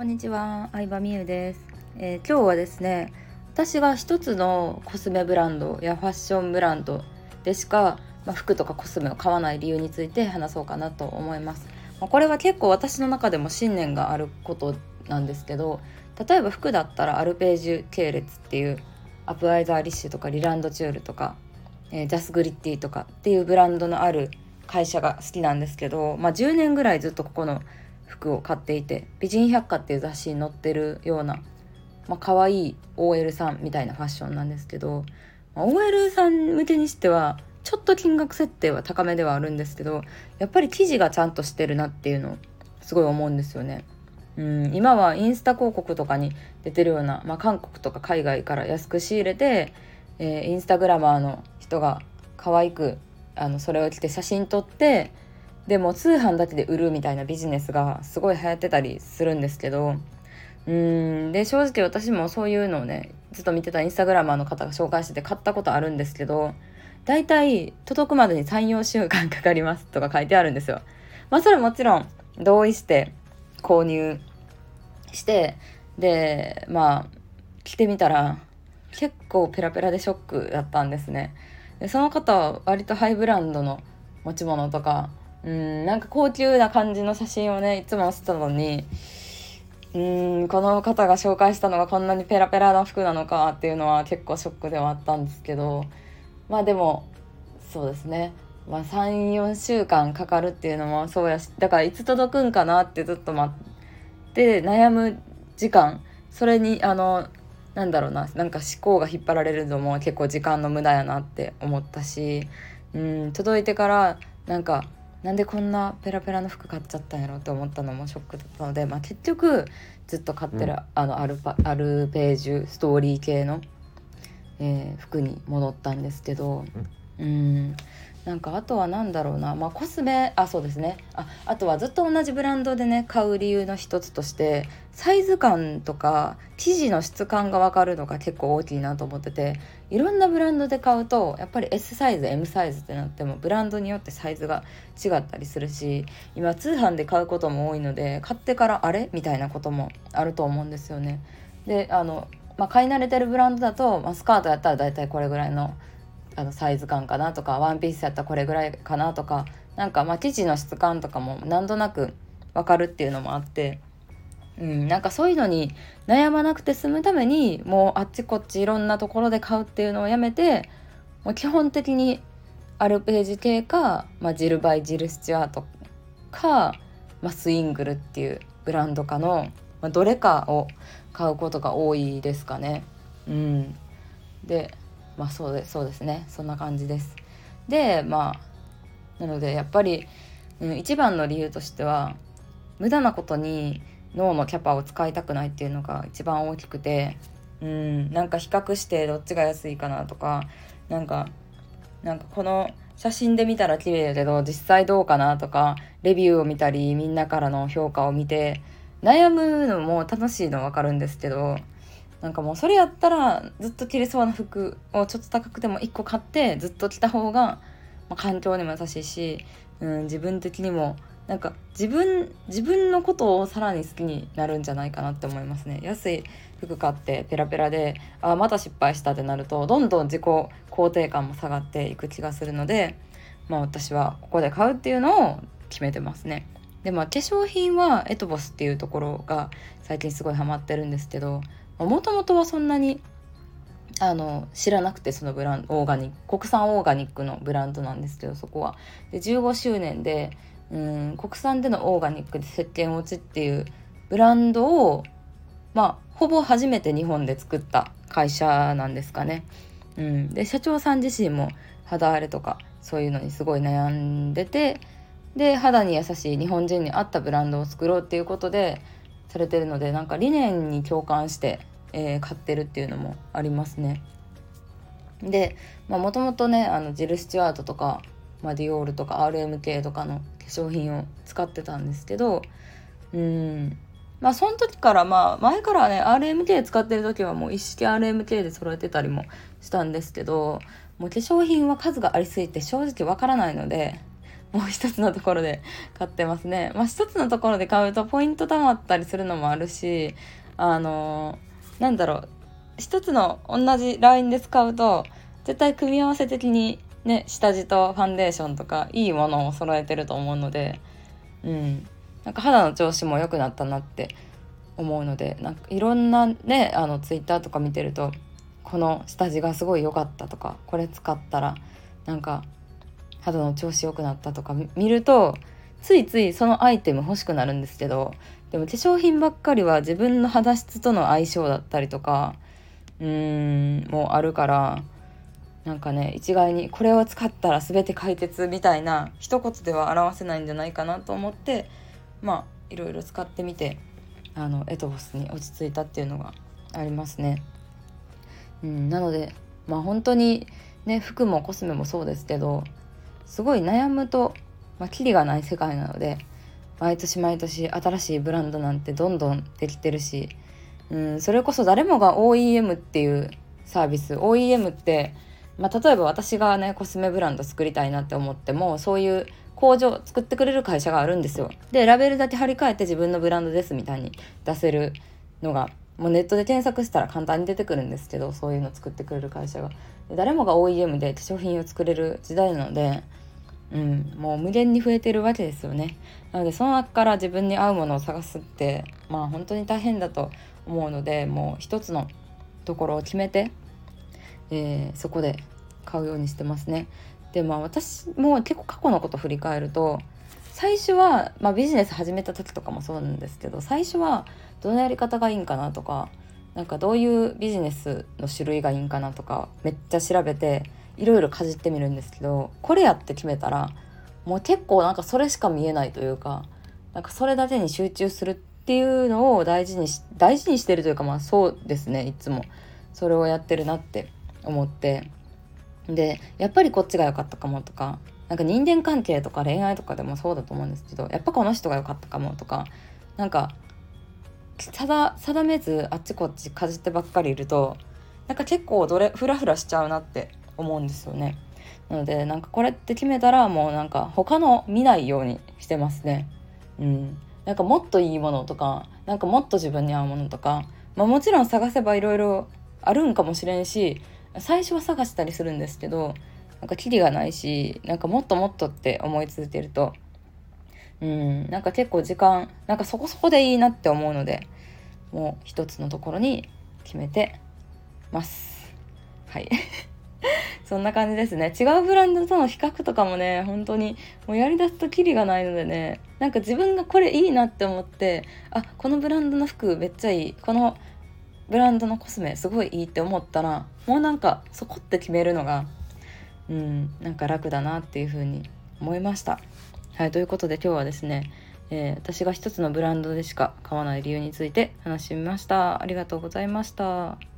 こんにちは、相葉美優です、えー、今日はですね、私が一つのコスメブランドやファッションブランドでしか、まあ、服とかコスメを買わない理由について話そうかなと思います。まあ、これは結構私の中でも信念があることなんですけど、例えば服だったらアルページュ系列っていうアプアイザーリッシュとかリランドチュールとか、えー、ジャスグリッティとかっていうブランドのある会社が好きなんですけど、まあ、10年ぐらいずっとここの服を買っていて美人百科っていう雑誌に載ってるような、まあ可愛い OL さんみたいなファッションなんですけど、まあ、OL さん向けにしてはちょっと金額設定は高めではあるんですけどやっぱり生地がちゃんとしてるなっていうのをすごい思うんですよね。うん、今はインスタ広告とかに出てるような、まあ、韓国とか海外から安く仕入れて、えー、インスタグラマーの人が可愛くあのそれを着て写真撮ってでも通販だけで売るみたいなビジネスがすごい流行ってたりするんですけどうんで正直私もそういうのをねずっと見てたインスタグラマーの方が紹介してて買ったことあるんですけど大体届くまでに34週間かかりますとか書いてあるんですよ。まあそれもちろん同意して購入してでまあ着てみたら結構ペラペラでショックだったんですね。でその方は割とハイブランドの持ち物とかうんなんか高級な感じの写真をねいつも載せたのにうんこの方が紹介したのがこんなにペラペラな服なのかっていうのは結構ショックではあったんですけどまあでもそうですね、まあ、34週間かかるっていうのもそうやしだからいつ届くんかなってずっと待って悩む時間。それにあのなんだろうななんか思考が引っ張られるのも結構時間の無駄やなって思ったしうん届いてからなんかなんでこんなペラペラの服買っちゃったんやろって思ったのもショックだったので、まあ、結局ずっと買ってる、うん、あのアルパアルページュストーリー系の、えー、服に戻ったんですけどうんなんかあとは何だろうなまあコスメあそうですねああとはずっと同じブランドでね買う理由の一つとしてサイズ感とか生地の質感が分かるのが結構大きいなと思ってていろんなブランドで買うとやっぱり S サイズ M サイズってなってもブランドによってサイズが違ったりするし今通販で買うことも多いので買ってからあれみたいなこともあると思うんですよね。であの、まあ、買い慣れてるブランドだと、まあ、スカートやったら大体これぐらいのあのサイズ感かなとかワンピースやったらこれぐらいかなとかなんかまあ生地の質感とかもなんとなく分かるっていうのもあって、うん、なんかそういうのに悩まなくて済むためにもうあっちこっちいろんなところで買うっていうのをやめてもう基本的にアルページ系か、まあ、ジルバイ・ジル・スチュアートか、まあ、スイングルっていうブランドかの、まあ、どれかを買うことが多いですかね。うん、でまあそうでそうですね。そんな感じです。でまあなのでやっぱり、うん、一番の理由としては無駄なことに脳のキャパを使いたくないっていうのが一番大きくてうんなんか比較してどっちが安いかなとかなんかなんかこの写真で見たら綺麗だけど実際どうかなとかレビューを見たりみんなからの評価を見て悩むのも楽しいの分かるんですけどなんかもうそれやったらずっと着れそうな服をちょっと高くても1個買ってずっと着た方が、まあ、環境にも優しいし、うん、自分的にもなんか自分自分のことをさらに好きになるんじゃないかなって思いますね。安い服買ってペラペラでああまた失敗したってなるとどんどん自己肯定感も下がっていく気がするのでまあ私はここで買うっていうのを決めてますね。でまあ化粧品はエトボスっていうところが最近すごいハマってるんですけどもともとはそんなにあの知らなくてそのブランドオーガニック国産オーガニックのブランドなんですけどそこはで15周年でうん国産でのオーガニックで石鹸落ちっていうブランドをまあほぼ初めて日本で作った会社なんですかね。うん、で社長さん自身も肌荒れとかそういうのにすごい悩んでてで肌に優しい日本人に合ったブランドを作ろうっていうことでされてるのでなんか理念に共感してえー、買ってるっていうのもありますね。でもともとねあのジル・スチュアートとか、まあ、ディオールとか RMK とかの化粧品を使ってたんですけどうんまあその時からまあ前からね RMK 使ってる時はもう一式 RMK で揃えてたりもしたんですけどもう化粧品は数がありすぎて正直わからないのでもう一つのところで買ってますね。まあ一つのところで買うとポイント貯まったりするのもあるしあのなんだろう一つの同じラインで使うと絶対組み合わせ的にね下地とファンデーションとかいいものを揃えてると思うのでうんなんか肌の調子も良くなったなって思うのでなんかいろんなねあのツイッターとか見てるとこの下地がすごい良かったとかこれ使ったらなんか肌の調子良くなったとか見るとついついそのアイテム欲しくなるんですけどでも化粧品ばっかりは自分の肌質との相性だったりとかうーんもうあるからなんかね一概にこれを使ったら全て解決みたいな一言では表せないんじゃないかなと思ってまあいろいろ使ってみてあのエトボスに落ち着いたっていうのがありますね。うん、なのでまあ本当にね服もコスメもそうですけどすごい悩むと、まあ、キリがない世界なので毎年毎年新しいブランドなんてどんどんできてるし、うん、それこそ誰もが OEM っていうサービス OEM って、まあ、例えば私がねコスメブランド作りたいなって思ってもそういう工場作ってくれる会社があるんですよ。でラベルだけ貼り替えて自分のブランドですみたいに出せるのがもうネットで検索したら簡単に出てくるんですけどそういうの作ってくれる会社が誰もが OEM で化粧品を作れる時代なので、うん、もう無限に増えてるわけですよね。なのでその中から自分に合うものを探すってまあ本当に大変だと思うのでもう一つのところを決めて、えー、そこで買うようにしてますね。でまあ私も結構過去のこと振り返ると最初は、まあ、ビジネス始めた時とかもそうなんですけど最初はどのやり方がいいんかなとかなんかどういうビジネスの種類がいいんかなとかめっちゃ調べていろいろかじってみるんですけどこれやって決めたらもう結構なんかそれしか見えないというかなんかそれだけに集中するっていうのを大事にし大事にしてるというかまあそうですねいつも。それをやってるなって思って。でやっぱりこっちが良かったかもとかなんか人間関係とか恋愛とかでもそうだと思うんですけどやっぱこの人が良かったかもとかなんか定定めずあっちこっちかじってばっかりいるとなんか結構どれフラフラしちゃうなって思うんですよね。なのでなんかこれって決めたらもうなんか他の見ないようにしてますね。うん、なんかもっといいものとかなんかもっと自分に合うものとか、まあ、もちろん探せばいろいろあるんかもしれんし最初は探したりするんですけどなんかキリがないしなんかもっともっとって思い続けるとうんなんか結構時間なんかそこそこでいいなって思うのでもう一つのところに決めてますはいそんな感じですね違うブランドとの比較とかもね本当にもうやりだすとキリがないのでねなんか自分がこれいいなって思ってあこのブランドの服めっちゃいいこのブランドのコスメすごいいいって思ったらもうなんかそこって決めるのがうんなんか楽だなっていう風に思いました。はいということで今日はですね、えー、私が一つのブランドでしか買わない理由について話しみました。ありがとうございました。